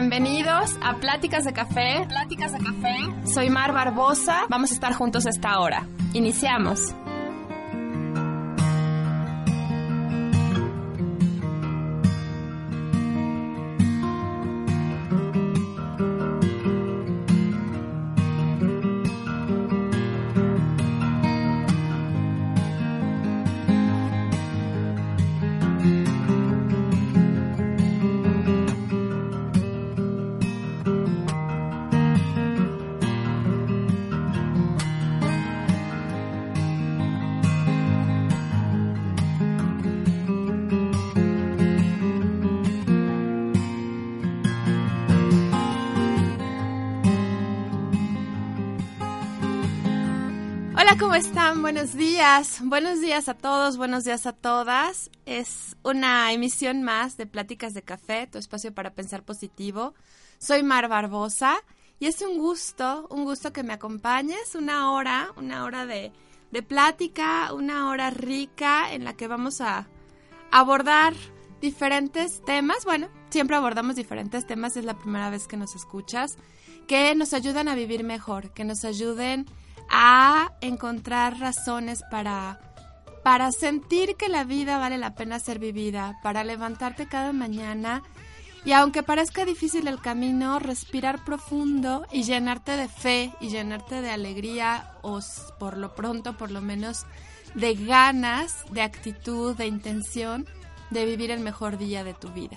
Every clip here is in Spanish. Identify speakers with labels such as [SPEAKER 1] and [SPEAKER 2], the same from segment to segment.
[SPEAKER 1] Bienvenidos a Pláticas de Café. Pláticas de Café. Soy Mar Barbosa. Vamos a estar juntos esta hora. Iniciamos. Buenos días. Buenos días a todos, buenos días a todas. Es una emisión más de Pláticas de Café, tu espacio para pensar positivo. Soy Mar Barbosa y es un gusto, un gusto que me acompañes. Una hora, una hora de, de plática, una hora rica en la que vamos a abordar diferentes temas. Bueno, siempre abordamos diferentes temas, es la primera vez que nos escuchas, que nos ayudan a vivir mejor, que nos ayuden a encontrar razones para, para sentir que la vida vale la pena ser vivida, para levantarte cada mañana y aunque parezca difícil el camino, respirar profundo y llenarte de fe y llenarte de alegría o por lo pronto, por lo menos, de ganas, de actitud, de intención de vivir el mejor día de tu vida.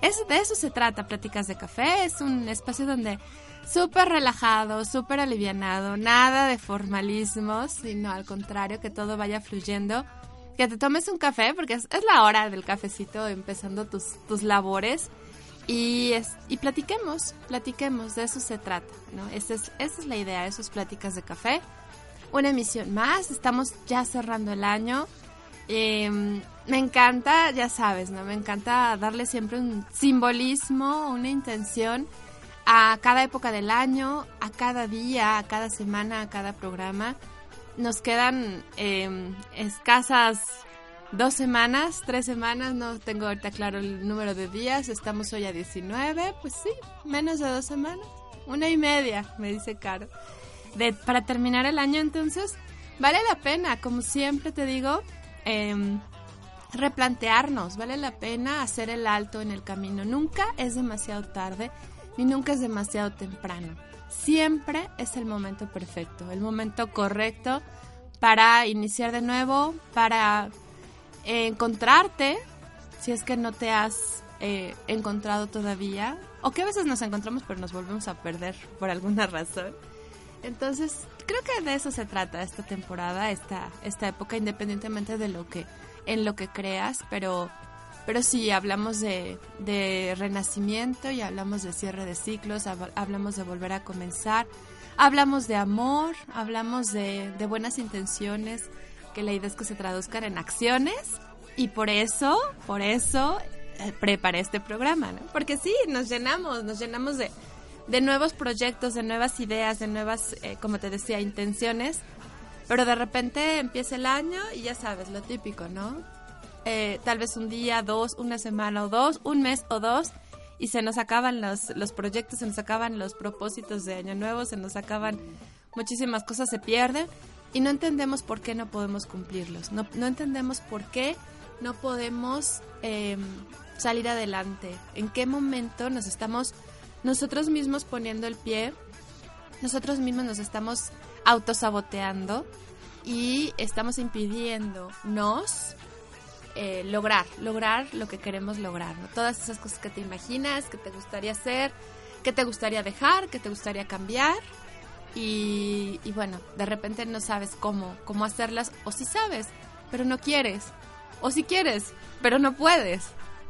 [SPEAKER 1] Es, de eso se trata, Pláticas de Café. Es un espacio donde súper relajado, súper alivianado, nada de formalismos, sino al contrario, que todo vaya fluyendo. Que te tomes un café, porque es, la hora del cafecito, empezando tus, tus labores. Y, es, y platiquemos, platiquemos, de eso se trata, ¿no? Esa es, esa es la idea, esos pláticas de café. Una emisión más, estamos ya cerrando el año. Eh, me encanta, ya sabes, ¿no? Me encanta darle siempre un simbolismo, una intención a cada época del año, a cada día, a cada semana, a cada programa. Nos quedan eh, escasas dos semanas, tres semanas, no tengo ahorita claro el número de días, estamos hoy a 19, pues sí, menos de dos semanas, una y media, me dice Caro. Para terminar el año entonces, vale la pena, como siempre te digo, eh, replantearnos, vale la pena hacer el alto en el camino. Nunca es demasiado tarde ni nunca es demasiado temprano. Siempre es el momento perfecto, el momento correcto para iniciar de nuevo, para eh, encontrarte, si es que no te has eh, encontrado todavía, o que a veces nos encontramos pero nos volvemos a perder por alguna razón. Entonces, creo que de eso se trata esta temporada, esta, esta época, independientemente de lo que, en lo que creas, pero, pero sí, hablamos de, renacimiento y hablamos de cierre de ciclos, hablamos de volver a comenzar, hablamos de amor, hablamos de, de buenas intenciones, que la idea es que se traduzcan en acciones y por eso, por eso eh, preparé este programa, ¿no? Porque sí, nos llenamos, nos llenamos de, de nuevos proyectos, de nuevas ideas, de nuevas, eh, como te decía, intenciones, pero de repente empieza el año y ya sabes, lo típico, ¿no? Eh, tal vez un día, dos, una semana o dos, un mes o dos, y se nos acaban los, los proyectos, se nos acaban los propósitos de año nuevo, se nos acaban muchísimas cosas, se pierden y no entendemos por qué no podemos cumplirlos, no, no entendemos por qué no podemos eh, salir adelante, en qué momento nos estamos nosotros mismos poniendo el pie, nosotros mismos nos estamos autosaboteando y estamos impidiéndonos eh, lograr, lograr lo que queremos lograr, ¿no? Todas esas cosas que te imaginas, que te gustaría hacer, que te gustaría dejar, que te gustaría cambiar. Y, bueno, de repente no sabes cómo, cómo hacerlas, o si sabes, pero no quieres. O si quieres, pero no puedes.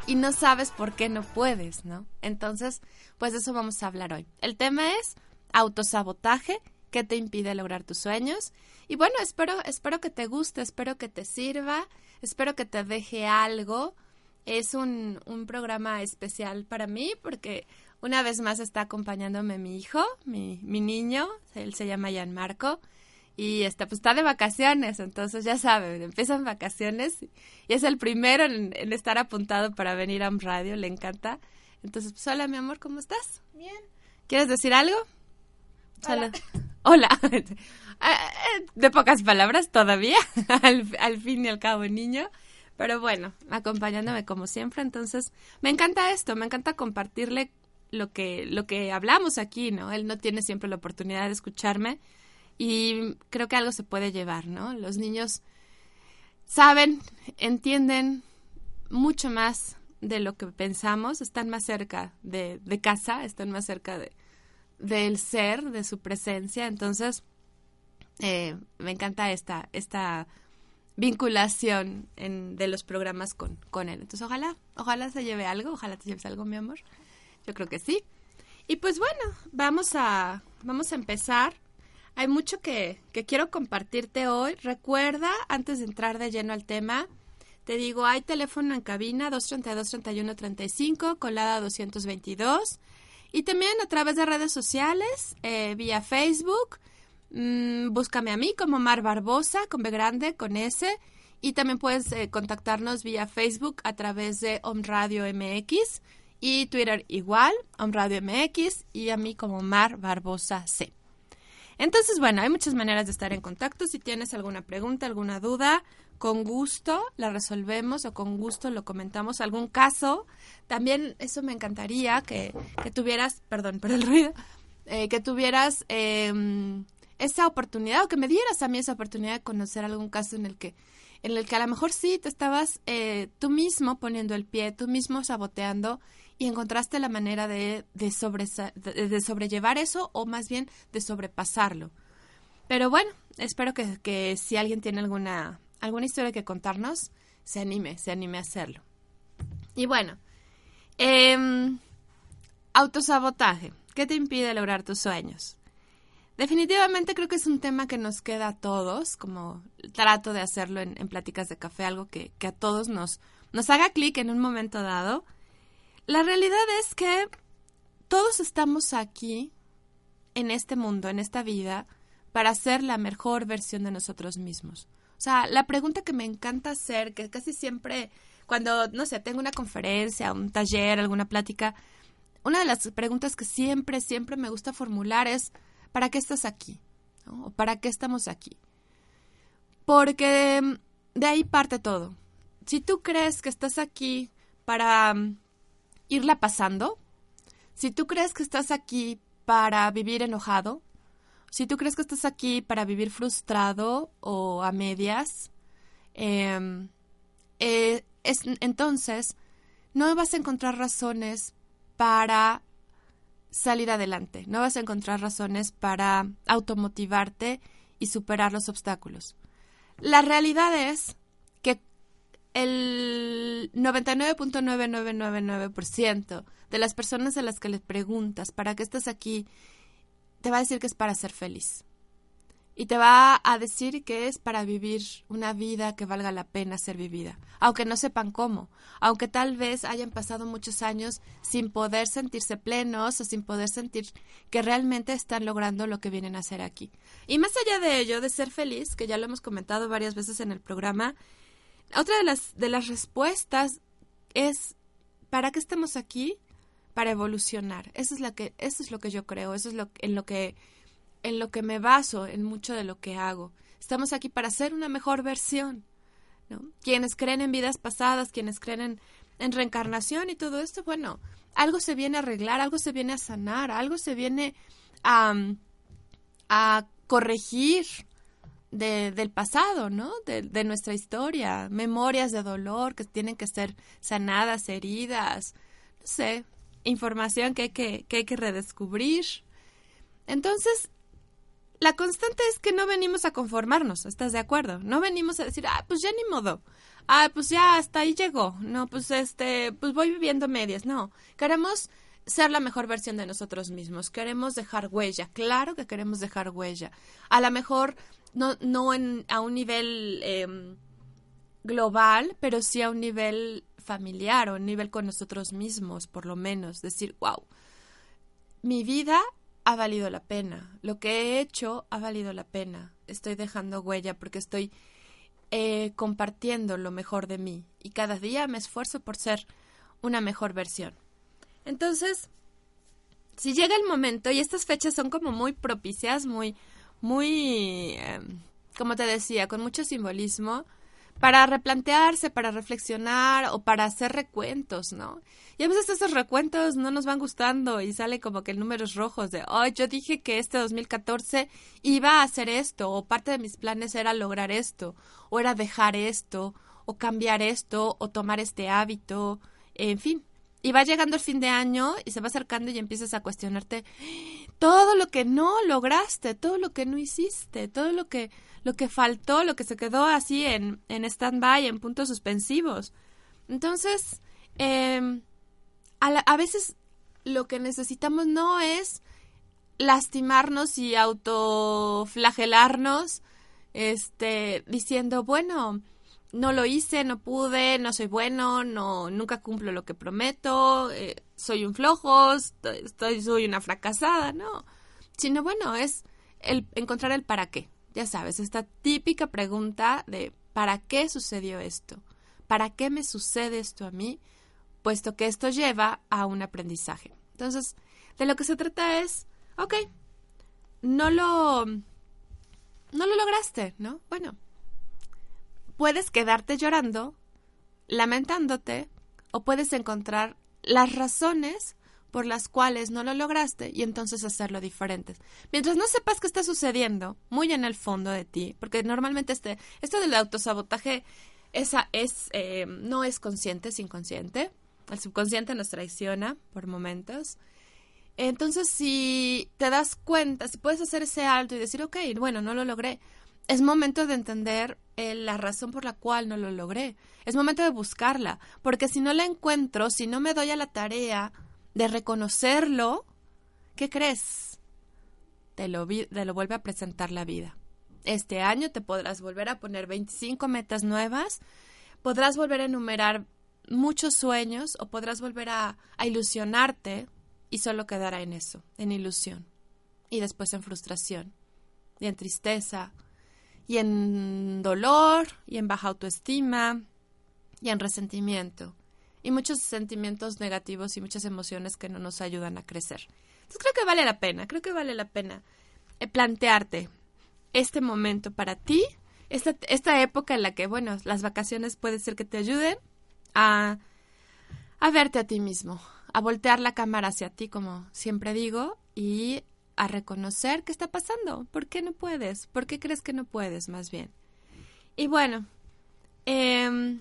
[SPEAKER 1] Y no sabes por qué no puedes, ¿no? Entonces, pues de eso vamos a hablar hoy. El tema es autosabotaje, ¿qué te impide lograr tus sueños? Y bueno, espero, espero que te guste, espero que te sirva, espero que te deje algo. Es un, un programa especial para mí porque una vez más está acompañándome mi hijo, mi, mi niño, él se llama Marco y está, pues está de vacaciones, entonces ya saben, empiezan vacaciones y es el primero en, estar apuntado para venir a un radio, le encanta. Entonces, pues hola mi amor, ¿cómo estás?
[SPEAKER 2] Bien.
[SPEAKER 1] ¿Quieres decir algo?
[SPEAKER 2] Hola.
[SPEAKER 1] Hola. Ah, eh, de pocas palabras todavía, al, al fin y al cabo niño. Pero bueno, acompañándome como siempre, entonces me encanta esto, me encanta compartirle lo que, lo que hablamos aquí, ¿no? Él no tiene siempre la oportunidad de escucharme y creo que algo se puede llevar, ¿no? Los niños saben, entienden mucho más de lo que pensamos, están más cerca de, de casa, están más cerca de, del ser, de su presencia, entonces eh, me encanta esta, esta vinculación de los programas con, con él. Entonces ojalá, ojalá se lleve algo, ojalá te lleves algo, mi amor. Yo creo que sí. Y pues bueno, vamos a, vamos a empezar. Hay mucho que, que quiero compartirte hoy. Recuerda, antes de entrar de lleno al tema, te digo, hay teléfono en cabina 232-3135, colada 222. Y también a través de redes sociales, eh, vía Facebook. Mm, búscame a mí como Mar Barbosa, con B grande, con S. Y también puedes eh, contactarnos vía Facebook a través de Om Radio MX y Twitter igual, Om Radio MX y a mí como Mar Barbosa C. Entonces, bueno, hay muchas maneras de estar en contacto. Si tienes alguna pregunta, alguna duda, con gusto la resolvemos o con gusto lo comentamos. Algún caso, también eso me encantaría que, que tuvieras, perdón por el ruido, eh, que tuvieras em, esa oportunidad o que me dieras a mí esa oportunidad de conocer algún caso en el que en el que a lo mejor sí te estabas eh, tú mismo poniendo el pie, tú mismo saboteando y encontraste la manera de, de, de, sobrellevar eso o más bien de sobrepasarlo. Pero bueno, espero que, que, si alguien tiene alguna, alguna historia que contarnos, se anime, se anime a hacerlo. Y bueno, eh, autosabotaje. ¿Qué te impide lograr tus sueños? Definitivamente creo que es un tema que nos queda a todos, como trato de hacerlo en, pláticas de café, algo que, que a todos nos, nos haga clic en un momento dado la realidad es que todos estamos aquí, en este mundo, en esta vida, para ser la mejor versión de nosotros mismos. O sea, la pregunta que me encanta hacer, que casi siempre, cuando, no sé, tengo una conferencia, un taller, alguna plática, una de las preguntas que siempre, siempre me gusta formular es, ¿para qué estás aquí? ¿O para qué estamos aquí? Porque de ahí parte todo. Si tú crees que estás aquí para irla pasando, si tú crees que estás aquí para vivir enojado, si tú crees que estás aquí para vivir frustrado o a medias, em, eh, es, entonces no vas a encontrar razones para salir adelante, no vas a encontrar razones para automotivarte y superar los obstáculos. La realidad es el 99.9999% de las personas a las que les preguntas para qué estás aquí, te va a decir que es para ser feliz. Y te va a decir que es para vivir una vida que valga la pena ser vivida, aunque no sepan cómo, aunque tal vez hayan pasado muchos años sin poder sentirse plenos o sin poder sentir que realmente están logrando lo que vienen a hacer aquí. Y más allá de ello, de ser feliz, que ya lo hemos comentado varias veces en el programa, otra de las, de las respuestas es, ¿para qué estamos aquí? Para evolucionar. Eso es, la que, eso es lo que yo creo, eso es lo, en, lo que, en lo que me baso en mucho de lo que hago. Estamos aquí para ser una mejor versión. ¿no? Quienes creen en vidas pasadas, quienes creen en, en reencarnación y todo esto, bueno, algo se viene a arreglar, algo se viene a sanar, algo se viene a, a corregir, del pasado, ¿no? De, nuestra historia, memorias de dolor que tienen que ser sanadas, heridas, no sé, información que hay que, que, hay que redescubrir. Entonces, la constante es que no venimos a conformarnos, ¿estás de acuerdo? No venimos a decir, ah, pues ya ni modo. Ah, pues ya hasta ahí llegó. No, pues este, pues voy viviendo medias. No, queremos ser la mejor versión de nosotros mismos. Queremos dejar huella. Claro que queremos dejar huella. A lo mejor no, no en, a un nivel em, global, pero sí a un nivel familiar o un nivel con nosotros mismos, por lo menos. Decir, wow, mi vida ha valido la pena. Lo que he hecho ha valido la pena. Estoy dejando huella porque estoy eh, compartiendo lo mejor de mí y cada día me esfuerzo por ser una mejor versión. Entonces, si llega el momento, y estas fechas son como muy propicias, muy, muy, em, como te decía, con mucho simbolismo, para replantearse, para reflexionar o para hacer recuentos, ¿no? Y a veces esos recuentos no nos van gustando y sale como que el números rojos de, oh, yo dije que este 2014 iba a hacer esto, o parte de mis planes era lograr esto, o era dejar esto, o cambiar esto, o tomar este hábito, en fin. Y va llegando el fin de año y se va acercando y empiezas a cuestionarte todo lo que no lograste, todo lo que no hiciste, todo lo que, lo que faltó, lo que se quedó así en, en stand-by, en puntos suspensivos. Entonces, eh, a, veces lo que necesitamos no es lastimarnos y autoflagelarnos, este, diciendo, bueno, no lo hice, no pude, no soy bueno, no, nunca cumplo lo que prometo, eh, soy un flojo, estoy, soy una fracasada, no. Sino bueno, es el encontrar el para qué. Ya sabes, esta típica pregunta de ¿para qué sucedió esto? ¿Para qué me sucede esto a mí? puesto que esto lleva a un aprendizaje. Entonces, de lo que se trata es, ok, no lo, no lo lograste, ¿no? Bueno, puedes quedarte llorando, lamentándote, o puedes encontrar las razones por las cuales no lo lograste y entonces hacerlo diferente. Mientras no sepas qué está sucediendo muy en el fondo de ti, porque normalmente este, esto del autosabotaje esa es, eh, no es consciente, es inconsciente el subconsciente nos traiciona por momentos. Entonces, si te das cuenta, si puedes hacer ese alto y decir, ok, bueno, no lo logré, es momento de entender eh, la razón por la cual no lo logré. Es momento de buscarla, porque si no la encuentro, si no me doy a la tarea de reconocerlo, ¿qué crees? Te lo, te lo vuelve a presentar la vida. Este año te podrás volver a poner 25 metas nuevas, podrás volver a enumerar muchos sueños o podrás volver a, ilusionarte y solo quedará en eso, en ilusión. Y después en frustración, y en tristeza, y en dolor, y en baja autoestima, y en resentimiento, y muchos sentimientos negativos y muchas emociones que no nos ayudan a crecer. Entonces creo que vale la pena, creo que vale la pena eh, plantearte este momento para ti, esta, esta época en la que, bueno, las vacaciones puede ser que te ayuden, a, a verte a ti mismo, a voltear la cámara hacia ti, como siempre digo, y a reconocer qué está pasando. ¿Por qué no puedes? ¿Por qué crees que no puedes, más bien? Y bueno, em,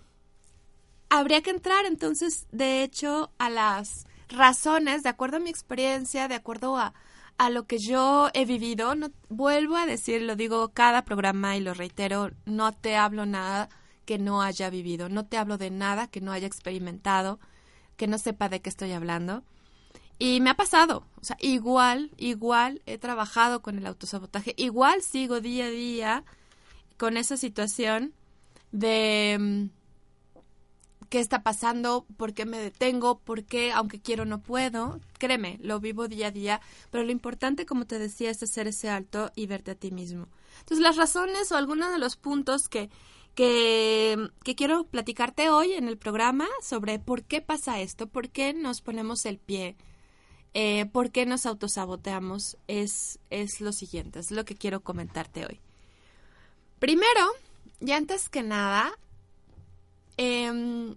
[SPEAKER 1] habría que entrar entonces, de hecho, a las razones, de acuerdo a mi experiencia, de acuerdo a, a lo que yo he vivido. No, vuelvo a decir, lo digo cada programa y lo reitero, no te hablo nada que no haya vivido, no te hablo de nada que no haya experimentado, que no sepa de qué estoy hablando. Y me ha pasado, o sea, igual, igual he trabajado con el autosabotaje, igual sigo día a día con esa situación de mm, qué está pasando, por qué me detengo, por qué, aunque quiero, no puedo. Créeme, lo vivo día a día, pero lo importante, como te decía, es hacer ese alto y verte a ti mismo. Entonces, las razones o algunos de los puntos que, que, quiero platicarte hoy en el programa sobre por qué pasa esto, por qué nos ponemos el pie, eh, por qué nos autosaboteamos, es, es lo siguiente, es lo que quiero comentarte hoy. Primero, y antes que nada, em,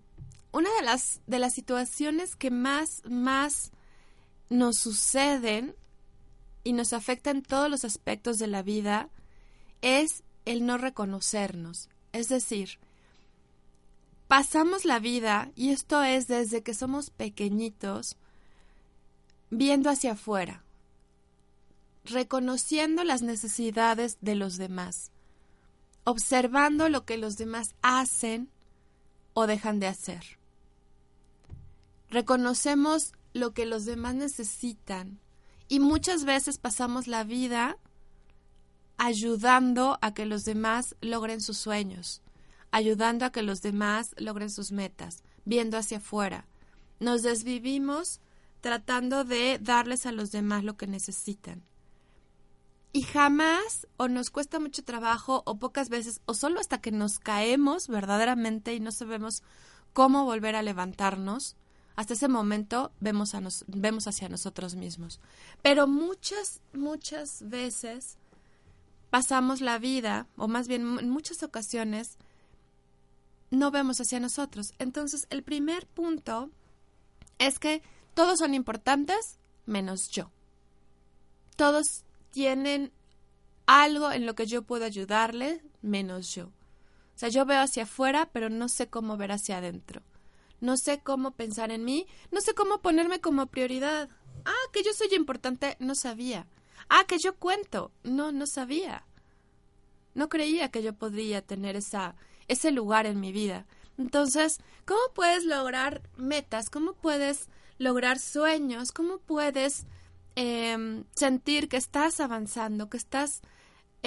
[SPEAKER 1] una de las, de las situaciones que más, más nos suceden y nos afectan todos los aspectos de la vida es el no reconocernos, es decir, pasamos la vida, y esto es desde que somos pequeñitos, viendo hacia afuera, reconociendo las necesidades de los demás, observando lo que los demás hacen o dejan de hacer. Reconocemos lo que los demás necesitan y muchas veces pasamos la vida ayudando a que los demás logren sus sueños, ayudando a que los demás logren sus metas, viendo hacia afuera. Nos desvivimos tratando de darles a los demás lo que necesitan. Y jamás o nos cuesta mucho trabajo o pocas veces o solo hasta que nos caemos verdaderamente y no sabemos cómo volver a levantarnos, hasta ese momento vemos, a nos, vemos hacia nosotros mismos. Pero muchas, muchas veces pasamos la vida, o más bien en muchas ocasiones, no vemos hacia nosotros. Entonces, el primer punto es que todos son importantes menos yo. Todos tienen algo en lo que yo puedo ayudarle menos yo. O sea, yo veo hacia afuera, pero no sé cómo ver hacia adentro. No sé cómo pensar en mí, no sé cómo ponerme como prioridad. Ah, que yo soy importante, no sabía. Ah, que yo cuento, no, no sabía. No creía que yo podría tener esa, ese lugar en mi vida. Entonces, ¿cómo puedes lograr metas? ¿Cómo puedes lograr sueños? ¿Cómo puedes em, sentir que estás avanzando, que estás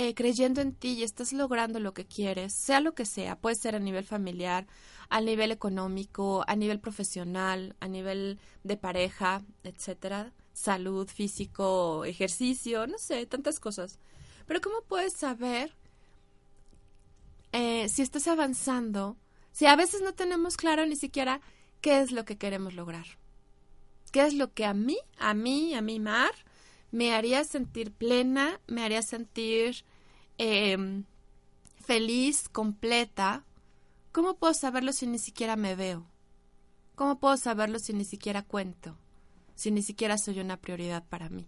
[SPEAKER 1] eh, creyendo en ti y estás logrando lo que quieres, sea lo que sea? Puede ser a nivel familiar, a nivel económico, a nivel profesional, a nivel de pareja, etcétera, salud, físico, ejercicio, no sé, tantas cosas. Pero ¿cómo puedes saber eh, si estás avanzando, si a veces no tenemos claro ni siquiera qué es lo que queremos lograr? ¿Qué es lo que a mí, a mí, a mi mar, me haría sentir plena, me haría sentir em, feliz, completa, ¿Cómo puedo saberlo si ni siquiera me veo? ¿Cómo puedo saberlo si ni siquiera cuento? Si ni siquiera soy una prioridad para mí.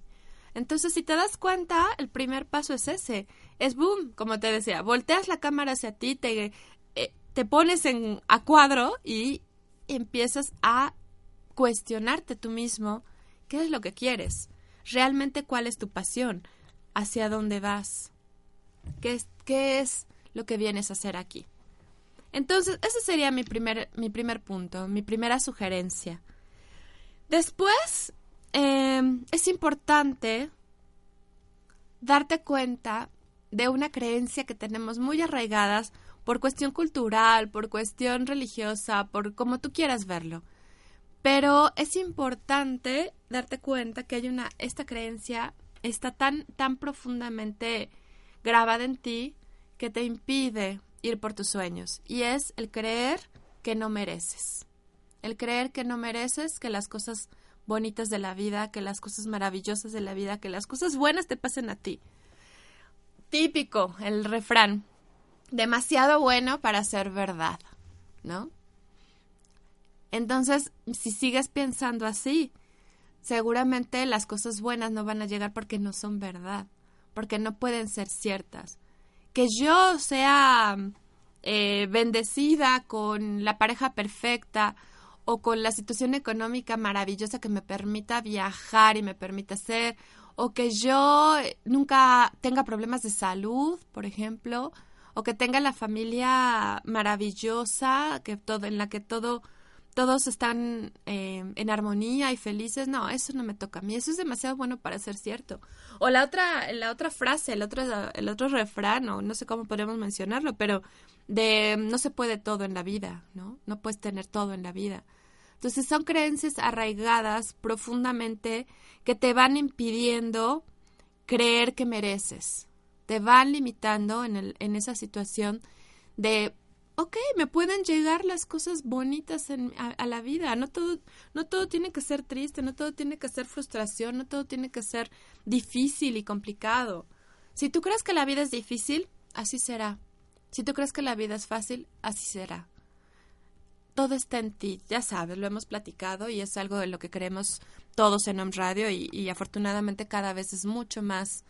[SPEAKER 1] Entonces, si te das cuenta, el primer paso es ese. Es boom, como te decía, volteas la cámara hacia ti, te, eh, pones en, a cuadro y empiezas a cuestionarte tú mismo qué es lo que quieres. Realmente cuál es tu pasión, hacia dónde vas, qué es, lo que vienes a hacer aquí. Entonces, ese sería mi primer, mi primer punto, mi primera sugerencia. Después, em, es importante darte cuenta de una creencia que tenemos muy arraigadas por cuestión cultural, por cuestión religiosa, por como tú quieras verlo. Pero es importante darte cuenta que hay una esta creencia está tan tan profundamente grabada en ti que te impide ir por tus sueños y es el creer que no mereces. El creer que no mereces que las cosas bonitas de la vida, que las cosas maravillosas de la vida, que las cosas buenas te pasen a ti. Típico, el refrán. Demasiado bueno para ser verdad, ¿no? Entonces, si sigues pensando así, seguramente las cosas buenas no van a llegar porque no son verdad, porque no pueden ser ciertas. Que yo sea eh, bendecida con la pareja perfecta o con la situación económica maravillosa que me permita viajar y me permita hacer, o que yo nunca tenga problemas de salud, por ejemplo, o que tenga la familia maravillosa, que todo, en la que todo todos están eh, en armonía y felices, no, eso no me toca a mí, eso es demasiado bueno para ser cierto. O la otra, la otra frase, el otro, el otro refrán, o no sé cómo podemos mencionarlo, pero de no se puede todo en la vida, ¿no? No puedes tener todo en la vida. Entonces son creencias arraigadas profundamente que te van impidiendo creer que mereces, te van limitando en, el, en esa situación de ok, me pueden llegar las cosas bonitas en, a, la vida. No todo, no todo tiene que ser triste, no todo tiene que ser frustración, no todo tiene que ser difícil y complicado. Si tú crees que la vida es difícil, así será. Si tú crees que la vida es fácil, así será. Todo está en ti, ya sabes, lo hemos platicado y es algo de lo que creemos todos en Home Radio y, y afortunadamente cada vez es mucho más,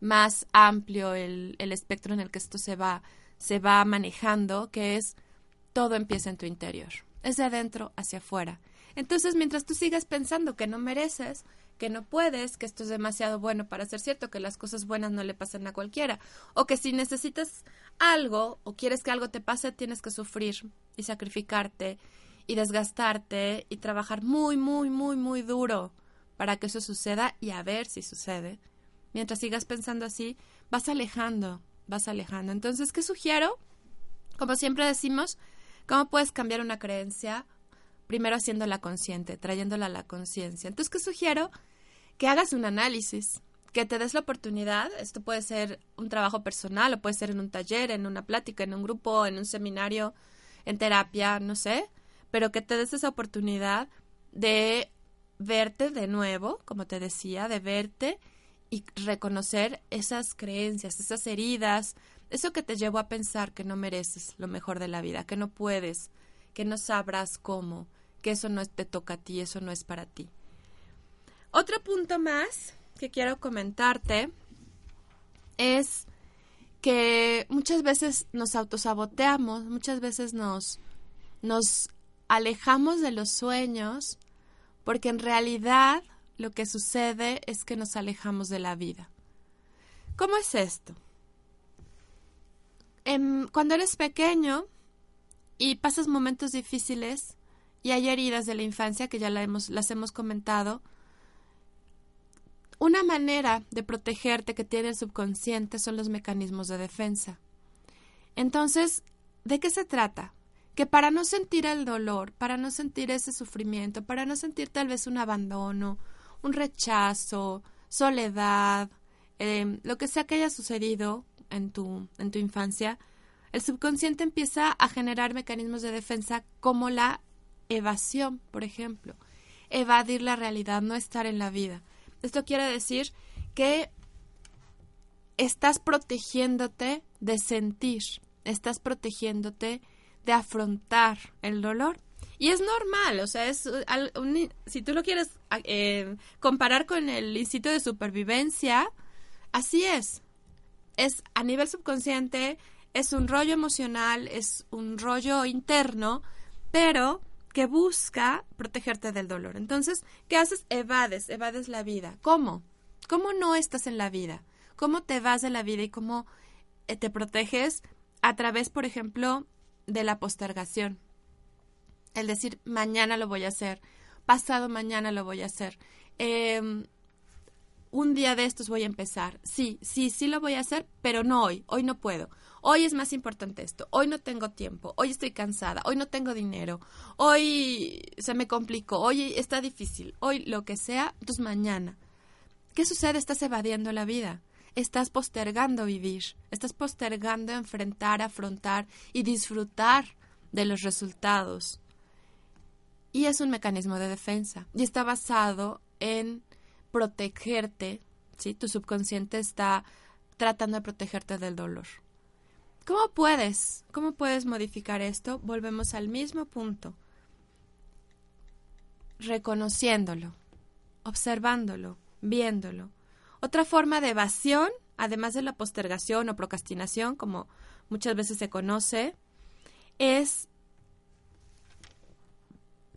[SPEAKER 1] más amplio el, el espectro en el que esto se va se va manejando, que es todo empieza en tu interior, es de adentro hacia afuera. Entonces, mientras tú sigas pensando que no mereces, que no puedes, que esto es demasiado bueno para ser cierto, que las cosas buenas no le pasan a cualquiera, o que si necesitas algo o quieres que algo te pase, tienes que sufrir y sacrificarte y desgastarte y trabajar muy, muy, muy, muy duro para que eso suceda y a ver si sucede. Mientras sigas pensando así, vas alejando, vas alejando. Entonces, ¿qué sugiero? Como siempre decimos, ¿cómo puedes cambiar una creencia? Primero haciéndola consciente, trayéndola a la conciencia. Entonces, ¿qué sugiero? Que hagas un análisis, que te des la oportunidad. Esto puede ser un trabajo personal o puede ser en un taller, en una plática, en un grupo, en un seminario, en terapia, no sé, pero que te des esa oportunidad de verte de nuevo, como te decía, de verte y reconocer esas creencias, esas heridas, eso que te llevó a pensar que no mereces lo mejor de la vida, que no puedes, que no sabrás cómo, que eso no te toca a ti, eso no es para ti. Otro punto más que quiero comentarte es que muchas veces nos autosaboteamos, muchas veces nos, nos alejamos de los sueños porque en realidad lo que sucede es que nos alejamos de la vida. ¿Cómo es esto? Em, cuando eres pequeño y pasas momentos difíciles y hay heridas de la infancia que ya las hemos comentado, una manera de protegerte que tiene el subconsciente son los mecanismos de defensa. Entonces, ¿de qué se trata? que para no sentir el dolor, para no sentir ese sufrimiento, para no sentir tal vez un abandono, un rechazo, soledad, em, lo que sea que haya sucedido en tu, en tu infancia, el subconsciente empieza a generar mecanismos de defensa como la evasión, por ejemplo, evadir la realidad, no estar en la vida. Esto quiere decir que estás protegiéndote de sentir, estás protegiéndote de afrontar el dolor. Y es normal, o sea, es si tú lo quieres eh, comparar con el instinto de supervivencia, así es. Es a nivel subconsciente, es un rollo emocional, es un rollo interno, pero que busca protegerte del dolor. Entonces, ¿qué haces? Evades, evades la vida. ¿Cómo? ¿Cómo no estás en la vida? ¿Cómo te vas de la vida y cómo eh, te proteges a través, por ejemplo, de la postergación. El decir, mañana lo voy a hacer, pasado mañana lo voy a hacer. Em, un día de estos voy a empezar. Sí, sí, sí lo voy a hacer, pero no hoy. Hoy no puedo. Hoy es más importante esto. Hoy no tengo tiempo. Hoy estoy cansada. Hoy no tengo dinero. Hoy se me complicó. Hoy está difícil. Hoy lo que sea. Entonces mañana. ¿Qué sucede? Estás evadiendo la vida estás postergando vivir, estás postergando enfrentar, afrontar y disfrutar de los resultados. Y es un mecanismo de defensa y está basado en protegerte, ¿sí? Tu subconsciente está tratando de protegerte del dolor. ¿Cómo puedes? ¿Cómo puedes modificar esto? Volvemos al mismo punto. Reconociéndolo, observándolo, viéndolo, otra forma de evasión, además de la postergación o procrastinación, como muchas veces se conoce, es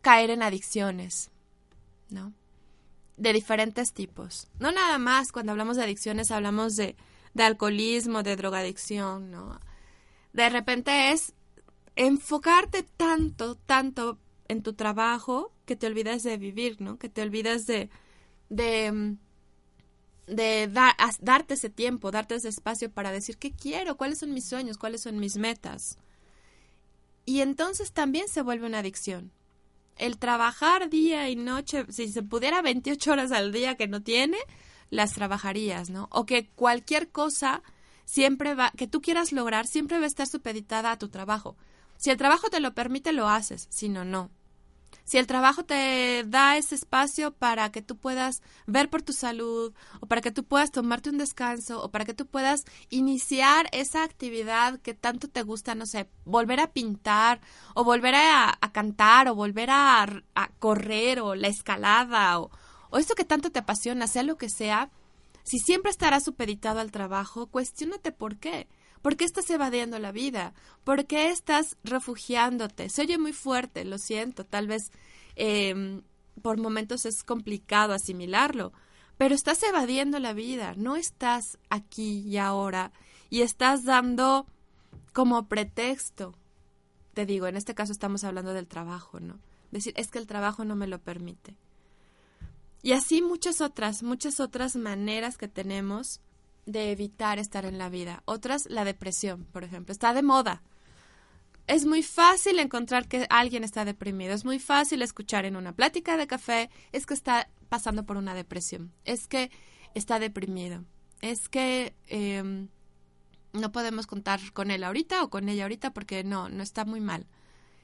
[SPEAKER 1] caer en adicciones, ¿no? De diferentes tipos. No nada más cuando hablamos de adicciones hablamos de, alcoholismo, de drogadicción, ¿no? De repente es enfocarte tanto, tanto en tu trabajo que te olvidas de vivir, ¿no? Que te olvidas de, de de darte ese tiempo, darte ese espacio para decir qué quiero, cuáles son mis sueños, cuáles son mis metas. Y entonces también se vuelve una adicción. El trabajar día y noche, si se pudiera 28 horas al día que no tiene, las trabajarías, ¿no? O que cualquier cosa siempre va, que tú quieras lograr, siempre va a estar supeditada a tu trabajo. Si el trabajo te lo permite, lo haces, si no, no. Si el trabajo te da ese espacio para que tú puedas ver por tu salud o para que tú puedas tomarte un descanso o para que tú puedas iniciar esa actividad que tanto te gusta, no sé, volver a pintar o volver a, cantar o volver a, correr o la escalada o, o esto que tanto te apasiona, sea lo que sea, si siempre estarás supeditado al trabajo, cuestiónate por qué. ¿Por qué estás evadiendo la vida? ¿Por qué estás refugiándote? Se oye muy fuerte, lo siento, tal vez em, por momentos es complicado asimilarlo, pero estás evadiendo la vida, no estás aquí y ahora y estás dando como pretexto. Te digo, en este caso estamos hablando del trabajo, ¿no? Decir, es que el trabajo no me lo permite. Y así muchas otras, muchas otras maneras que tenemos de evitar estar en la vida. Otras, la depresión, por ejemplo, está de moda. Es muy fácil encontrar que alguien está deprimido, es muy fácil escuchar en una plática de café, es que está pasando por una depresión, es que está deprimido, es que em, no podemos contar con él ahorita o con ella ahorita porque no, no está muy mal.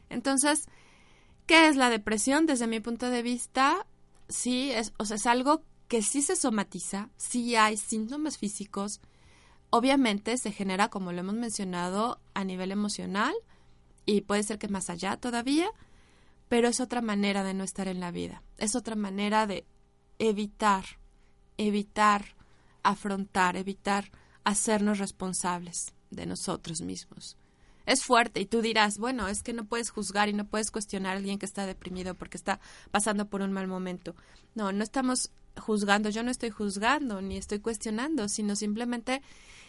[SPEAKER 1] Entonces, ¿qué es la depresión? Desde mi punto de vista, sí, es, o sea, es algo que sí se somatiza, sí hay síntomas físicos, obviamente se genera, como lo hemos mencionado, a nivel emocional y puede ser que más allá todavía, pero es otra manera de no estar en la vida, es otra manera de evitar, evitar afrontar, evitar hacernos responsables de nosotros mismos. Es fuerte y tú dirás, bueno, es que no puedes juzgar y no puedes cuestionar a alguien que está deprimido porque está pasando por un mal momento. No, no estamos juzgando, yo no estoy juzgando ni estoy cuestionando, sino simplemente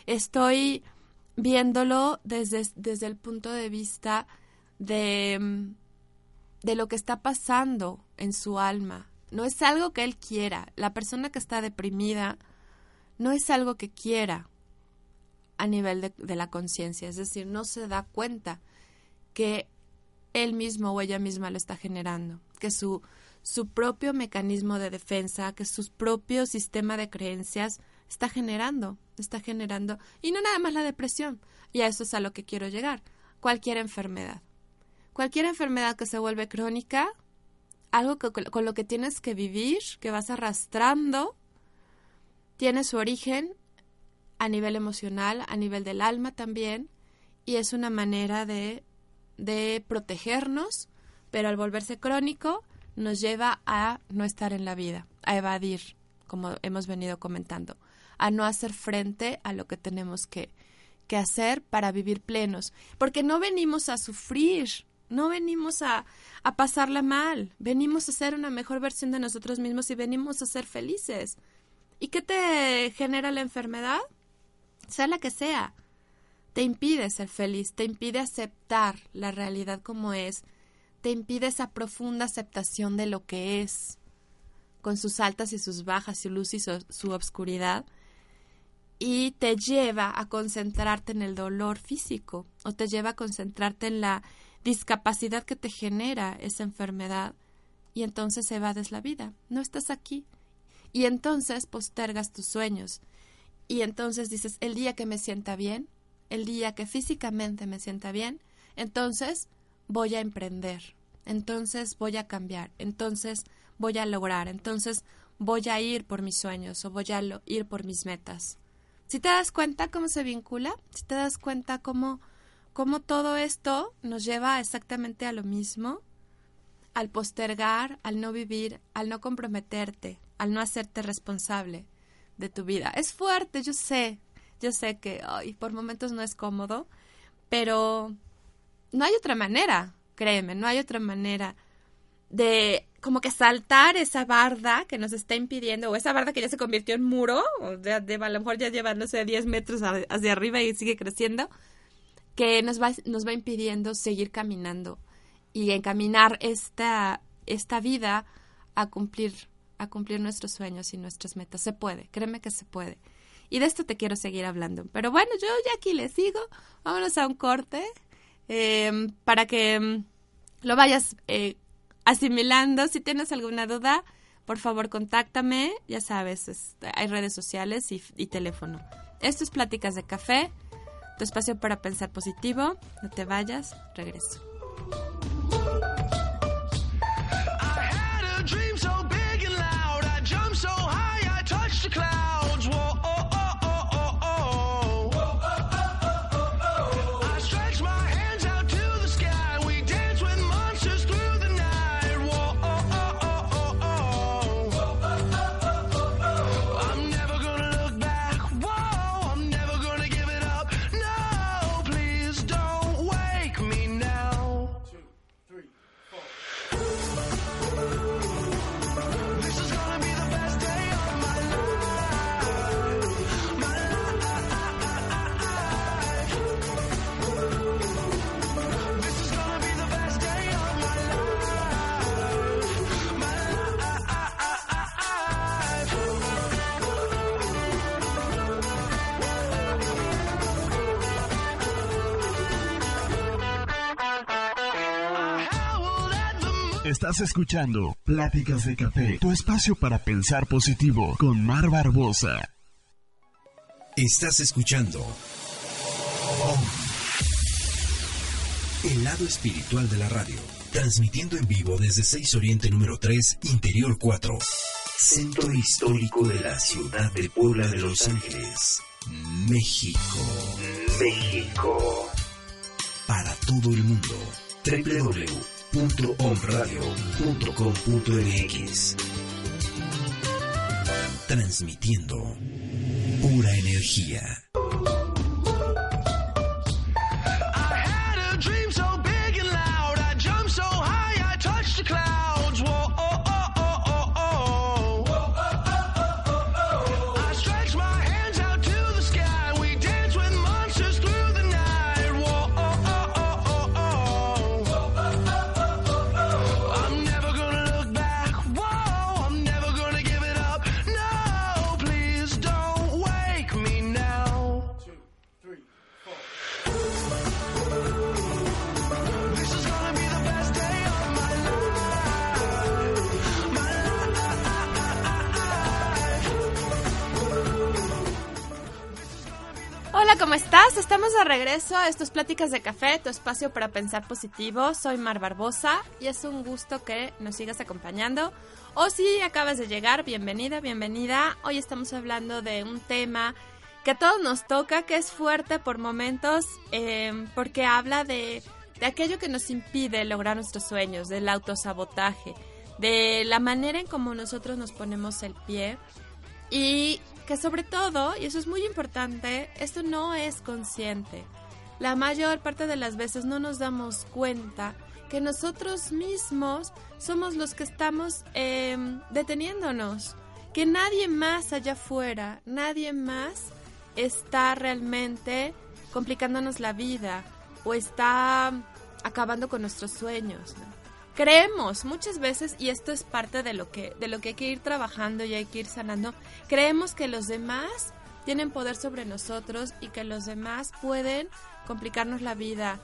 [SPEAKER 1] estoy viéndolo desde, desde el punto de vista de, de lo que está pasando en su alma. No es algo que él quiera. La persona que está deprimida no es algo que quiera a nivel de, la conciencia, es decir, no se da cuenta que él mismo o ella misma lo está generando, que su, su propio mecanismo de defensa, que su propio sistema de creencias está generando, está generando, y no nada más la depresión, y a eso es a lo que quiero llegar, cualquier enfermedad. Cualquier enfermedad que se vuelve crónica, algo con lo que tienes que vivir, que vas arrastrando, tiene su origen a nivel emocional, a nivel del alma también, y es una manera de, de protegernos, pero al volverse crónico nos lleva a no estar en la vida, a evadir, como hemos venido comentando, a no hacer frente a lo que tenemos que, que hacer para vivir plenos, porque no venimos a sufrir, no venimos a, a pasarla mal, venimos a ser una mejor versión de nosotros mismos y venimos a ser felices. ¿Y qué te genera la enfermedad? sea la que sea, te impide ser feliz, te impide aceptar la realidad como es, te impide esa profunda aceptación de lo que es, con sus altas y sus bajas, su luz y su, obscuridad, y te lleva a concentrarte en el dolor físico o te lleva a concentrarte en la discapacidad que te genera esa enfermedad y entonces evades la vida, no estás aquí. Y entonces postergas tus sueños. Y entonces dices, el día que me sienta bien, el día que físicamente me sienta bien, entonces voy a emprender, entonces voy a cambiar, entonces voy a lograr, entonces voy a ir por mis sueños o voy a ir por mis metas. Si te das cuenta cómo se vincula, si te das cuenta cómo, cómo todo esto nos lleva exactamente a lo mismo, al postergar, al no vivir, al no comprometerte, al no hacerte responsable, de tu vida. Es fuerte, yo sé, yo sé que ay, por momentos no es cómodo, pero no hay otra manera, créeme, no hay otra manera de como que saltar esa barda que nos está impidiendo, o esa barda que ya se convirtió en muro, o de, a lo mejor ya llevándose 10 metros hacia arriba y sigue creciendo, que nos va, nos va impidiendo seguir caminando y encaminar esta, esta vida a cumplir a cumplir nuestros sueños y nuestras metas. Se puede, créeme que se puede. Y de esto te quiero seguir hablando. Pero bueno, yo ya aquí le sigo. Vámonos a un corte em, para que em, lo vayas eh, asimilando. Si tienes alguna duda, por favor, contáctame. Ya sabes, hay redes sociales y, y teléfono. Esto es Pláticas de Café, tu espacio para pensar positivo. No te vayas, regreso.
[SPEAKER 2] Estás escuchando Pláticas de Café, tu espacio para pensar positivo con Mar Barbosa.
[SPEAKER 3] Estás escuchando El lado espiritual de la radio, transmitiendo en vivo desde 6 Oriente número 3, Interior 4, Centro Histórico de la Ciudad de Puebla de Los Ángeles, México. México. Para todo el mundo. www.omradio.com.mx Transmitiendo pura energía.
[SPEAKER 1] Regreso a estos Pláticas de Café, tu espacio para pensar positivo. Soy Mar Barbosa y es un gusto que nos sigas acompañando. O si acabas de llegar, bienvenida, bienvenida. Hoy estamos hablando de un tema que a todos nos toca, que es fuerte por momentos, em, porque habla de, de aquello que nos impide lograr nuestros sueños, del autosabotaje, de la manera en cómo nosotros nos ponemos el pie. Y que sobre todo, y eso es muy importante, esto no es consciente. La mayor parte de las veces no nos damos cuenta que nosotros mismos somos los que estamos em, deteniéndonos, que nadie más allá afuera, nadie más está realmente complicándonos la vida o está acabando con nuestros sueños. Creemos muchas veces, y esto es parte de lo, que, de lo que hay que ir trabajando y hay que ir sanando, creemos que los demás tienen poder sobre nosotros y que los demás pueden complicarnos la vida.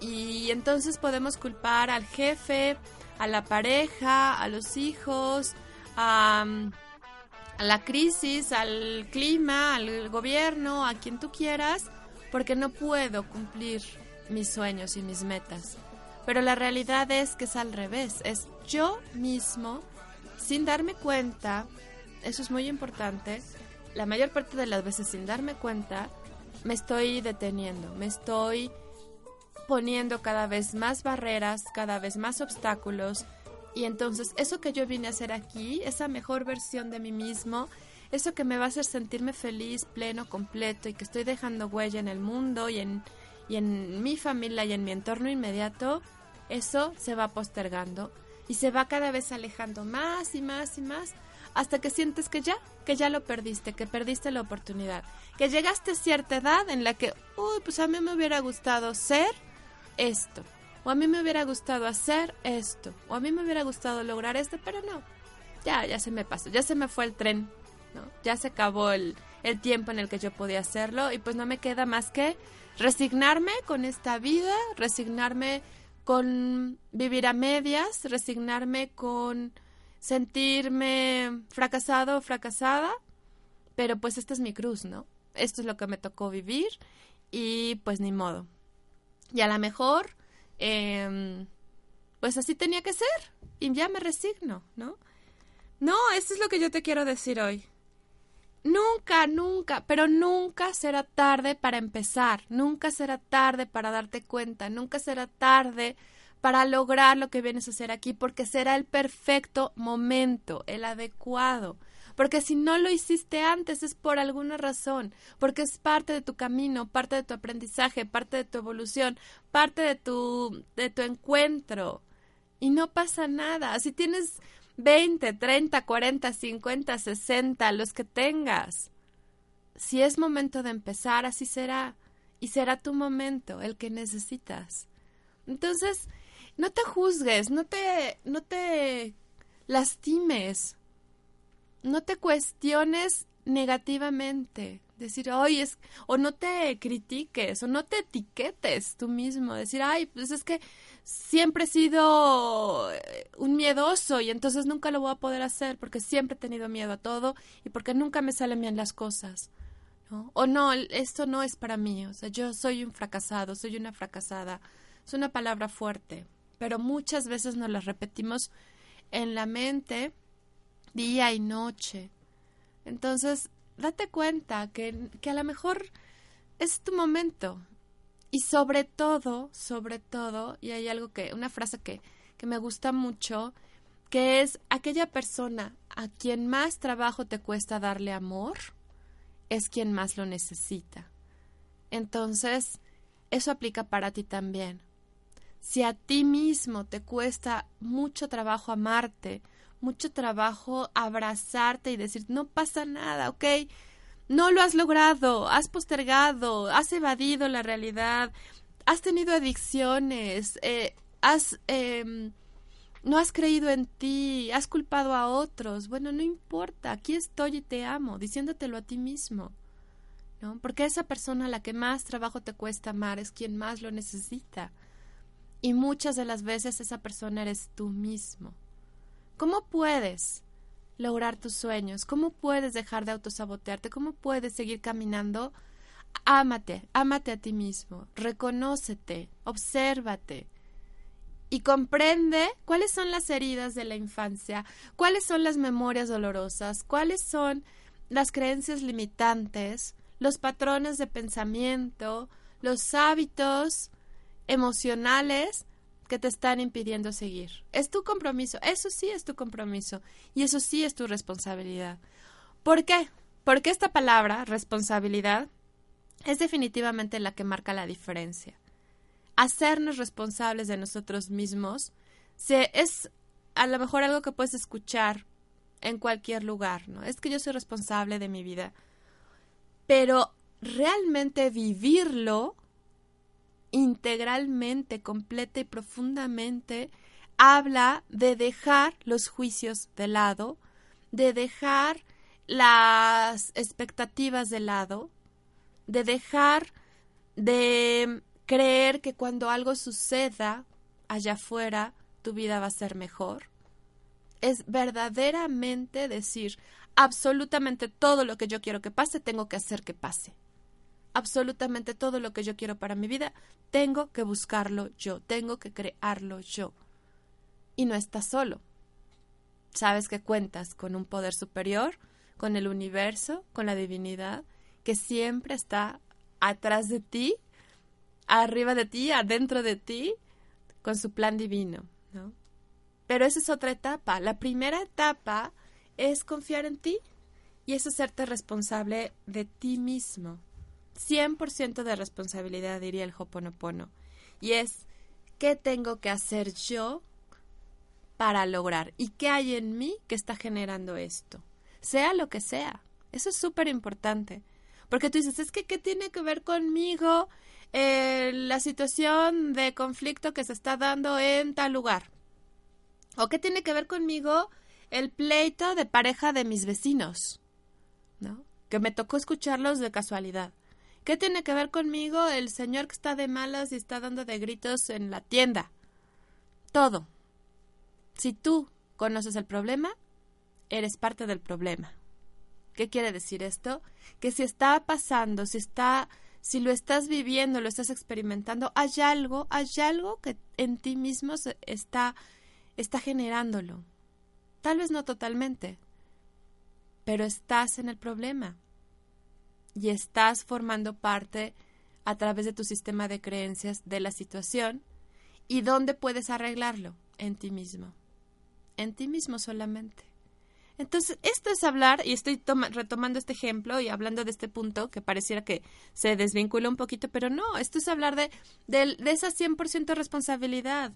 [SPEAKER 1] Y entonces podemos culpar al jefe, a la pareja, a los hijos, a, a la crisis, al clima, al gobierno, a quien tú quieras, porque no puedo cumplir mis sueños y mis metas. Pero la realidad es que es al revés, es yo mismo, sin darme cuenta, eso es muy importante, la mayor parte de las veces sin darme cuenta, me estoy deteniendo, me estoy poniendo cada vez más barreras, cada vez más obstáculos, y entonces eso que yo vine a hacer aquí, esa mejor versión de mí mismo, eso que me va a hacer sentirme feliz, pleno, completo y que estoy dejando huella en el mundo y en, y en mi familia y en mi entorno inmediato, eso se va postergando y se va cada vez alejando más y más y más hasta que sientes que ya, que ya lo perdiste, que perdiste la oportunidad, que llegaste a cierta edad en la que, uy, pues a mí me hubiera gustado ser esto, o a mí me hubiera gustado hacer esto, o a mí me hubiera gustado lograr esto, pero no, ya, ya se me pasó, ya se me fue el tren, ¿no? Ya se acabó el, el tiempo en el que yo podía hacerlo y pues no me queda más que resignarme con esta vida, resignarme con vivir a medias, resignarme con sentirme fracasado o fracasada, pero pues esta es mi cruz, ¿no? Esto es lo que me tocó vivir y pues ni modo. Y a lo mejor, em, pues así tenía que ser y ya me resigno, ¿no? No, esto es lo que yo te quiero decir hoy. Nunca, nunca, pero nunca será tarde para empezar, nunca será tarde para darte cuenta, nunca será tarde para lograr lo que vienes a hacer aquí, porque será el perfecto momento, el adecuado. Porque si no lo hiciste antes es por alguna razón, porque es parte de tu camino, parte de tu aprendizaje, parte de tu evolución, parte de tu, de tu encuentro. Y no pasa nada. Si tienes 20, 30, 40, 50, 60, los que tengas. Si es momento de empezar, así será. Y será tu momento, el que necesitas. Entonces, no te juzgues, no te, no te lastimes, no te cuestiones negativamente, Decir, ay, es, o no te critiques, o no te etiquetes tú mismo. Decir, ay, pues es que siempre he sido eh, un miedoso y entonces nunca lo voy a poder hacer porque siempre he tenido miedo a todo y porque nunca me salen bien las cosas. O no, esto no es para mí. O sea, yo soy un fracasado, soy una fracasada. Es una palabra fuerte, pero muchas veces nos la repetimos en la mente día y noche. Entonces, date cuenta que, que a lo mejor es tu momento. Y sobre todo, sobre todo, y hay algo que, una frase que, que me gusta mucho, que es aquella persona a quien más trabajo te cuesta darle amor, es quien más lo necesita. Entonces, eso aplica para ti también. Si a ti mismo te cuesta mucho trabajo amarte, mucho trabajo abrazarte y decir, no pasa nada, ¿ok? No lo has logrado, has postergado, has evadido la realidad, has tenido adicciones, eh, has... Eh, no has creído en ti, has culpado a otros. Bueno, no importa, aquí estoy y te amo, diciéndotelo a ti mismo. ¿No? Porque esa persona a la que más trabajo te cuesta amar es quien más lo necesita. Y muchas de las veces esa persona eres tú mismo. ¿Cómo puedes lograr tus sueños? ¿Cómo puedes dejar de autosabotearte? ¿Cómo puedes seguir caminando? Ámate, ámate a ti mismo, reconócete, obsérvate y comprende cuáles son las heridas de la infancia, cuáles son las memorias dolorosas, cuáles son las creencias limitantes, los patrones de pensamiento, los hábitos emocionales que te están impidiendo seguir. Es tu compromiso, eso sí es tu compromiso y eso sí es tu responsabilidad. ¿Por qué? Porque esta palabra, responsabilidad, es definitivamente la que marca la diferencia. Hacernos responsables de nosotros mismos se, es a lo mejor algo que puedes escuchar en cualquier lugar, ¿no? Es que yo soy responsable de mi vida. Pero realmente vivirlo integralmente, completa y profundamente, habla de dejar los juicios de lado, de dejar las expectativas de lado, de dejar de creer que cuando algo suceda allá afuera, tu vida va a ser mejor. Es verdaderamente decir, absolutamente todo lo que yo quiero que pase, tengo que hacer que pase absolutamente todo lo que yo quiero para mi vida, tengo que buscarlo yo, tengo que crearlo yo. Y no estás solo. Sabes que cuentas con un poder superior, con el universo, con la divinidad, que siempre está atrás de ti, arriba de ti, adentro de ti, con su plan divino, ¿no? Pero esa es otra etapa. La primera etapa es confiar en ti y es hacerte responsable de ti mismo. 100% de responsabilidad, diría el Hoponopono. Y es, ¿qué tengo que hacer yo para lograr? ¿Y qué hay en mí que está generando esto? Sea lo que sea. Eso es súper importante. Porque tú dices, es que, ¿qué tiene que ver conmigo eh, la situación de conflicto que se está dando en tal lugar? ¿O qué tiene que ver conmigo el pleito de pareja de mis vecinos? ¿No? Que me tocó escucharlos de casualidad. ¿Qué tiene que ver conmigo el señor que está de malas y está dando de gritos en la tienda? Todo. Si tú conoces el problema, eres parte del problema. ¿Qué quiere decir esto? Que si está pasando, si está, si lo estás viviendo, lo estás experimentando, hay algo, hay algo que en ti mismo está, está generándolo. Tal vez no totalmente, pero estás en el problema y estás formando parte a través de tu sistema de creencias de la situación y dónde puedes arreglarlo en ti mismo, en ti mismo solamente. Entonces, esto es hablar, y estoy retomando este ejemplo y hablando de este punto que pareciera que se desvincula un poquito, pero no, esto es hablar de, de, de esa 100% responsabilidad.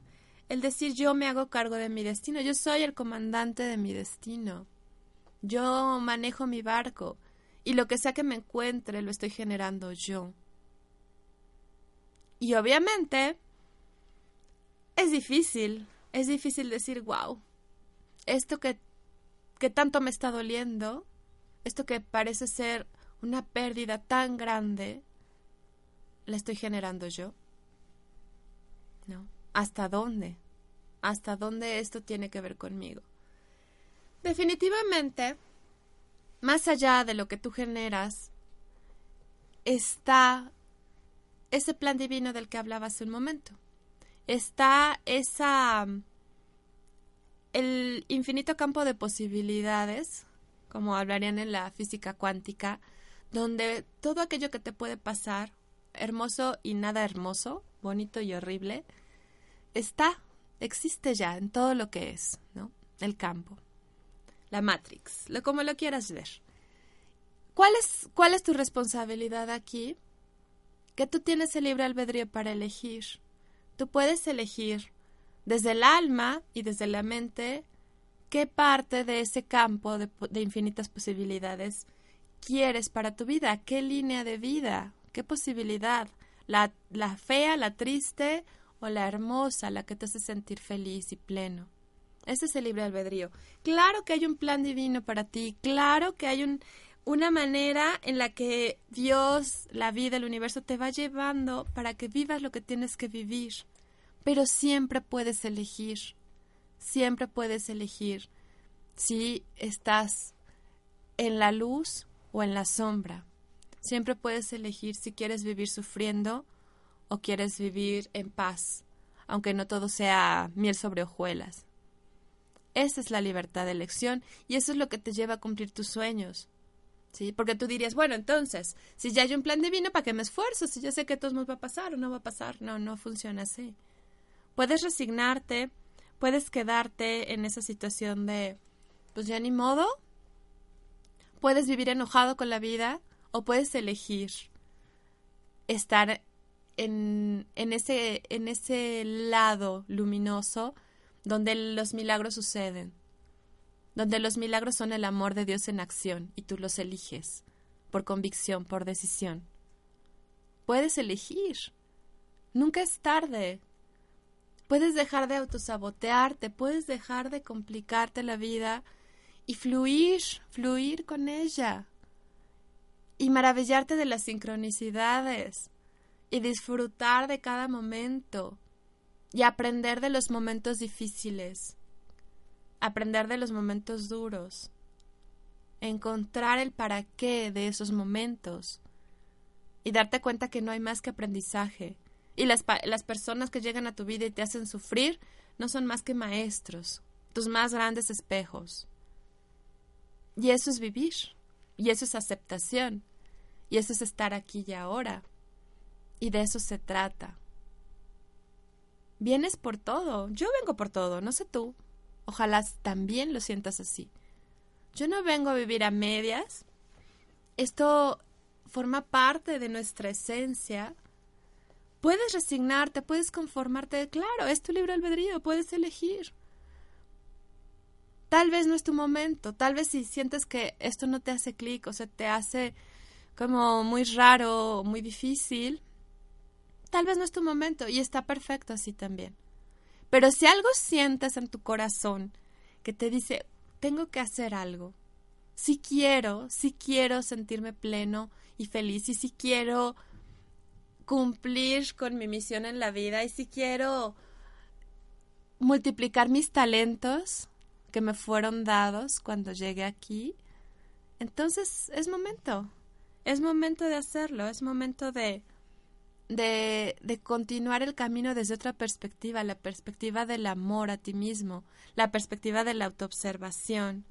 [SPEAKER 1] El decir yo me hago cargo de mi destino, yo soy el comandante de mi destino. Yo manejo mi barco, y lo que sea que me encuentre lo estoy generando yo. Y obviamente es difícil, es difícil decir, wow, esto que, que tanto me está doliendo, esto que parece ser una pérdida tan grande la estoy generando yo? ¿No? ¿Hasta dónde? ¿Hasta dónde esto tiene que ver conmigo? Definitivamente, más allá de lo que tú generas, está ese plan divino del que hablaba hace un momento. Está esa el infinito campo de posibilidades, como hablarían en la física cuántica, donde todo aquello que te puede pasar, hermoso y nada hermoso, bonito y horrible, está, existe ya en todo lo que es, ¿no? El campo. La Matrix, lo como lo quieras ver. ¿Cuál es, cuál es tu responsabilidad aquí? Que tú tienes el libre albedrío para elegir. Tú puedes elegir desde el alma y desde la mente qué parte de ese campo de, de infinitas posibilidades quieres para tu vida, qué línea de vida, qué posibilidad, la, la fea, la triste o la hermosa, la que te hace sentir feliz y pleno. Ese es el libre albedrío. Claro que hay un plan divino para ti, claro que hay un, una manera en la que Dios, la vida, el universo te va llevando para que vivas lo que tienes que vivir. Pero siempre puedes elegir, siempre puedes elegir si estás en la luz o en la sombra. Siempre puedes elegir si quieres vivir sufriendo o quieres vivir en paz, aunque no todo sea miel sobre hojuelas. Esa es la libertad de elección y eso es lo que te lleva a cumplir tus sueños. ¿Sí? Porque tú dirías, bueno, entonces, si ya hay un plan divino, ¿para qué me esfuerzo? Si yo sé que todo va a pasar o no va a pasar. No, no funciona así. Puedes resignarte, puedes quedarte en esa situación de, pues ya ni modo, Puedes vivir enojado con la vida o puedes elegir estar en, en, ese, en ese lado luminoso donde los milagros suceden, donde los milagros son el amor de Dios en acción y tú los eliges por convicción, por decisión. Puedes elegir. Nunca es tarde. Puedes dejar de autosabotearte, puedes dejar de complicarte la vida y fluir, fluir con ella y maravillarte de las sincronicidades y disfrutar de cada momento y aprender de los momentos difíciles, aprender de los momentos duros, encontrar el para qué de esos momentos y darte cuenta que no hay más que aprendizaje y las, las personas que llegan a tu vida y te hacen sufrir no son más que maestros, tus más grandes espejos. Y eso es vivir, y eso es aceptación, y eso es estar aquí y ahora. Y de eso se trata. Vienes por todo, yo vengo por todo, no sé tú. Ojalá también lo sientas así. Yo no vengo a vivir a medias. Esto forma parte de nuestra esencia. Puedes resignarte, puedes conformarte, claro, es tu libre albedrío, puedes elegir tal vez no es tu momento, tal vez si sientes que esto no te hace clic o se te hace como muy raro, muy difícil, tal vez no es tu momento y está perfecto así también. Pero si algo sientes en tu corazón que te dice, tengo que hacer algo, si quiero, si quiero sentirme pleno y feliz y si quiero cumplir con mi misión en la vida y si quiero multiplicar mis talentos, que me fueron dados cuando llegué aquí, entonces es momento, es momento de hacerlo, es momento de, de, de continuar el camino desde otra perspectiva, la perspectiva del amor a ti mismo, la perspectiva de la autoobservación.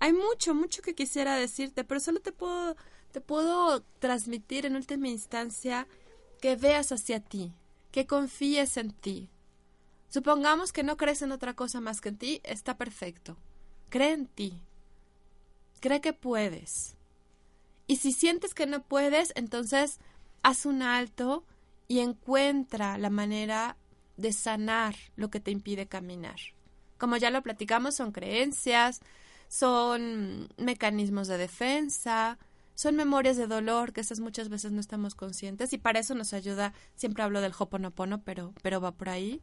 [SPEAKER 1] Hay mucho, mucho que quisiera decirte, pero solo te puedo, te puedo transmitir en última instancia que veas hacia ti, que confíes en ti, Supongamos que no crees en otra cosa más que en ti, está perfecto. Cree en ti. Cree que puedes. Y si sientes que no puedes, entonces haz un alto y encuentra la manera de sanar lo que te impide caminar. Como ya lo platicamos, son creencias, son mecanismos de defensa, son memorias de dolor que esas muchas veces no estamos conscientes y para eso nos ayuda, siempre hablo del hoponopono, pero pero va por ahí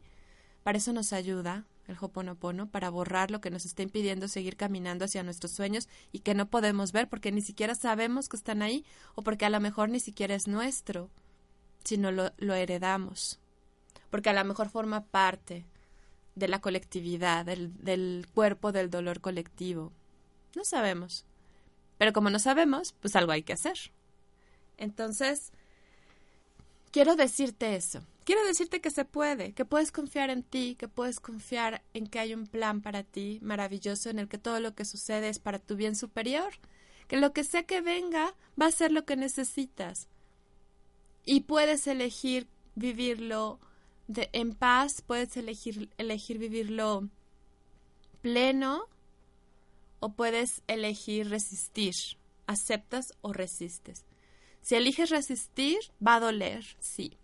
[SPEAKER 1] para eso nos ayuda el Hoponopono, para borrar lo que nos está impidiendo seguir caminando hacia nuestros sueños y que no podemos ver porque ni siquiera sabemos que están ahí o porque a lo mejor ni siquiera es nuestro, sino lo, lo heredamos. Porque a lo mejor forma parte de la colectividad, del, del cuerpo del dolor colectivo. No sabemos. Pero como no sabemos, pues algo hay que hacer. Entonces, quiero decirte eso. Quiero decirte que se puede, que puedes confiar en ti, que puedes confiar en que hay un plan para ti maravilloso en el que todo lo que sucede es para tu bien superior, que lo que sea que venga va a ser lo que necesitas. Y puedes elegir vivirlo de, en paz, puedes elegir, elegir vivirlo pleno o puedes elegir resistir. Aceptas o resistes. Si eliges resistir, va a doler, sí.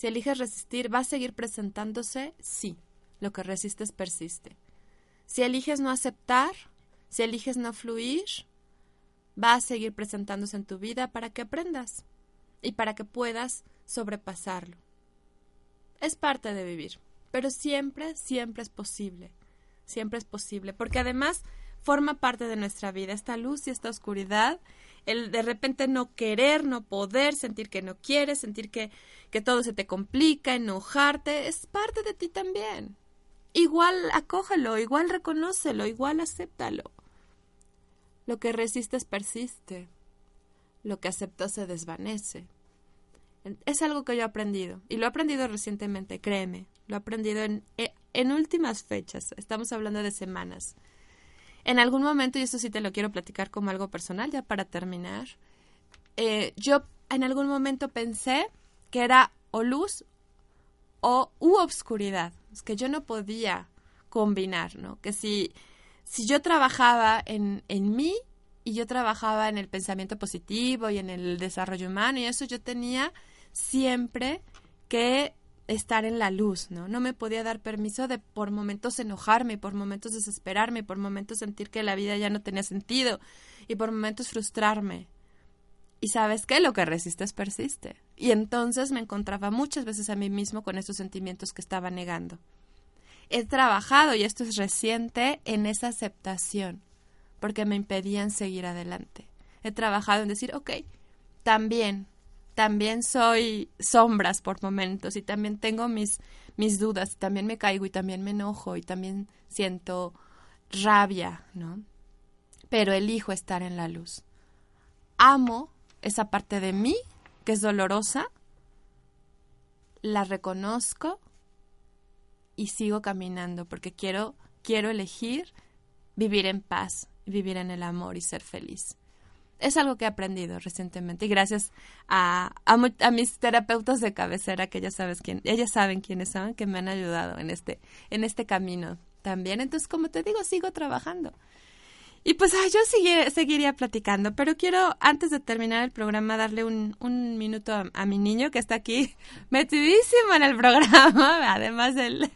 [SPEAKER 1] Si eliges resistir, ¿va a seguir presentándose? Sí. Lo que resistes persiste. Si eliges no aceptar, si eliges no fluir, va a seguir presentándose en tu vida para que aprendas y para que puedas sobrepasarlo. Es parte de vivir, pero siempre, siempre es posible. Siempre es posible, porque además forma parte de nuestra vida, esta luz y esta oscuridad, el de repente no querer, no poder, sentir que no quieres, sentir que, que todo se te complica, enojarte, es parte de ti también. Igual acógelo, igual reconócelo, igual acéptalo. Lo que resistes persiste, lo que aceptas se desvanece. Es algo que yo he aprendido, y lo he aprendido recientemente, créeme, lo he aprendido en, eh, en últimas fechas, estamos hablando de semanas. En algún momento, y esto sí te lo quiero platicar como algo personal, ya para terminar, eh, yo en algún momento pensé que era o luz o u obscuridad, que yo no podía combinar, ¿no? Que si, si yo trabajaba en, en mí y yo trabajaba en el pensamiento positivo y en el desarrollo humano y eso yo tenía siempre que estar en la luz, ¿no? No me podía dar permiso de por momentos enojarme, por momentos desesperarme, por momentos sentir que la vida ya no tenía sentido y por momentos frustrarme. Y sabes qué, lo que resistes persiste. Y entonces me encontraba muchas veces a mí mismo con esos sentimientos que estaba negando. He trabajado, y esto es reciente, en esa aceptación, porque me impedían seguir adelante. He trabajado en decir, ok, también también soy sombras por momentos y también tengo mis, mis dudas, y también me caigo y también me enojo y también siento rabia, ¿no? Pero elijo estar en la luz. Amo esa parte de mí que es dolorosa, la reconozco y sigo caminando porque quiero quiero elegir vivir en paz, vivir en el amor y ser feliz es algo que he aprendido recientemente y gracias a, a, mis terapeutas de cabecera que ya sabes quién, ellas saben quiénes son, que me han ayudado en este, en este camino también. Entonces, como te digo, sigo trabajando. Y pues yo seguiría platicando, pero quiero, antes de terminar el programa, darle un, un minuto a, mi niño que está aquí metidísimo en el programa, además del,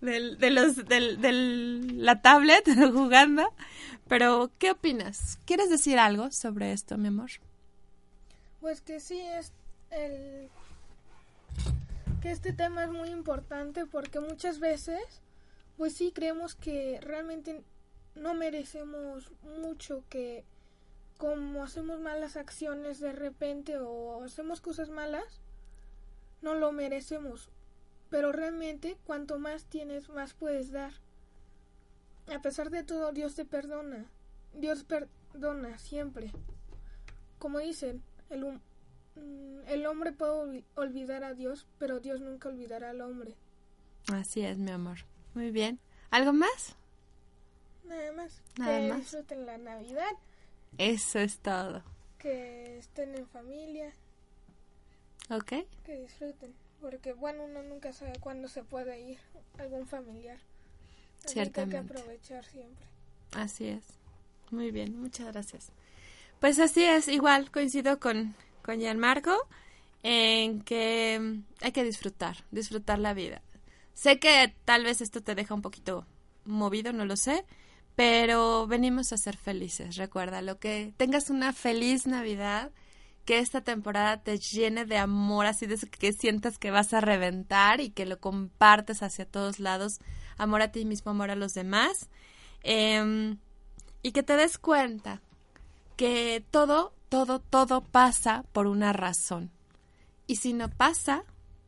[SPEAKER 1] del, de los, del, del, la tablet jugando. Pero, ¿qué opinas? ¿Quieres decir algo sobre esto, mi amor?
[SPEAKER 4] Pues que sí, es el... que este tema es muy importante porque muchas veces, pues sí, creemos que realmente no merecemos mucho, que como hacemos malas acciones de repente o hacemos cosas malas, no lo merecemos. Pero realmente, cuanto más tienes, más puedes dar. A pesar de todo, Dios te perdona. Dios perdona siempre. Como dicen, el, mm, el hombre puede olvidar a Dios, pero Dios nunca olvidará al hombre.
[SPEAKER 1] Así es, mi amor. Muy bien. ¿Algo más?
[SPEAKER 4] Nada más. Nada que disfruten la Navidad.
[SPEAKER 1] Eso es todo.
[SPEAKER 4] Que estén en familia.
[SPEAKER 1] Ok.
[SPEAKER 4] Que disfruten. Porque, bueno, uno nunca sabe cuándo se puede ir algún familiar.
[SPEAKER 1] Ciertamente.
[SPEAKER 4] Hay que aprovechar siempre.
[SPEAKER 1] Así es. Muy bien, muchas gracias. Pues así es, igual coincido con, con Gianmarco en que hay que disfrutar, disfrutar la vida. Sé que tal vez esto te deja un poquito movido, no lo sé, pero venimos a ser felices. Recuerda, lo que tengas una feliz Navidad, que esta temporada te llene de amor, así de que sientas que vas a reventar y que lo compartes hacia todos lados. Amor a ti mismo, amor a los demás. Em, y que te des cuenta que todo, todo, todo pasa por una razón. Y si no pasa,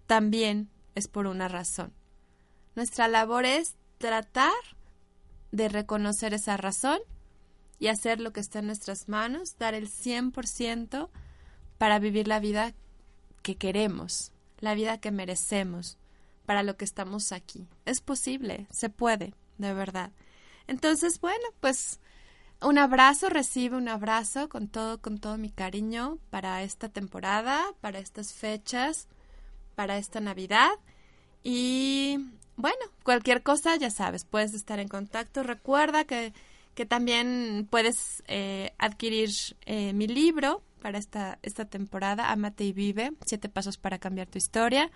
[SPEAKER 1] también es por una razón. Nuestra labor es tratar de reconocer esa razón y hacer lo que está en nuestras manos, dar el 100% para vivir la vida que queremos, la vida que merecemos, para lo que estamos aquí. Es posible, se puede, de verdad. Entonces, bueno, pues un abrazo, recibe un abrazo con todo, con todo mi cariño para esta temporada, para estas fechas, para esta Navidad. Y bueno, cualquier cosa, ya sabes, puedes estar en contacto. Recuerda que, que también puedes eh, adquirir eh, mi libro para esta, esta temporada, Amate y Vive, siete pasos para cambiar tu historia.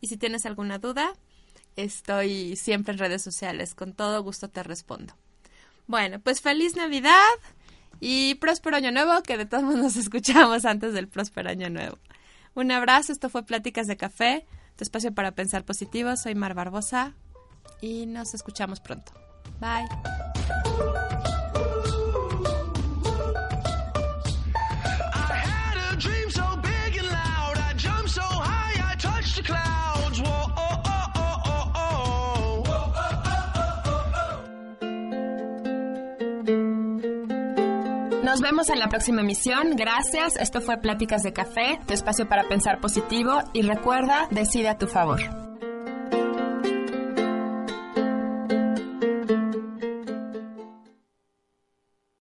[SPEAKER 1] Y si tienes alguna duda, estoy siempre en redes sociales, con todo gusto te respondo. Bueno, pues feliz Navidad y próspero año nuevo, que de todos modos nos escuchamos antes del próspero año nuevo. Un abrazo, esto fue Pláticas de Café, tu espacio para pensar positivo. Soy Mar Barbosa y nos escuchamos pronto. Bye. Nos vemos en la próxima emisión. Gracias. Esto fue Pláticas de Café, tu espacio para pensar positivo. Y recuerda, decide a tu favor.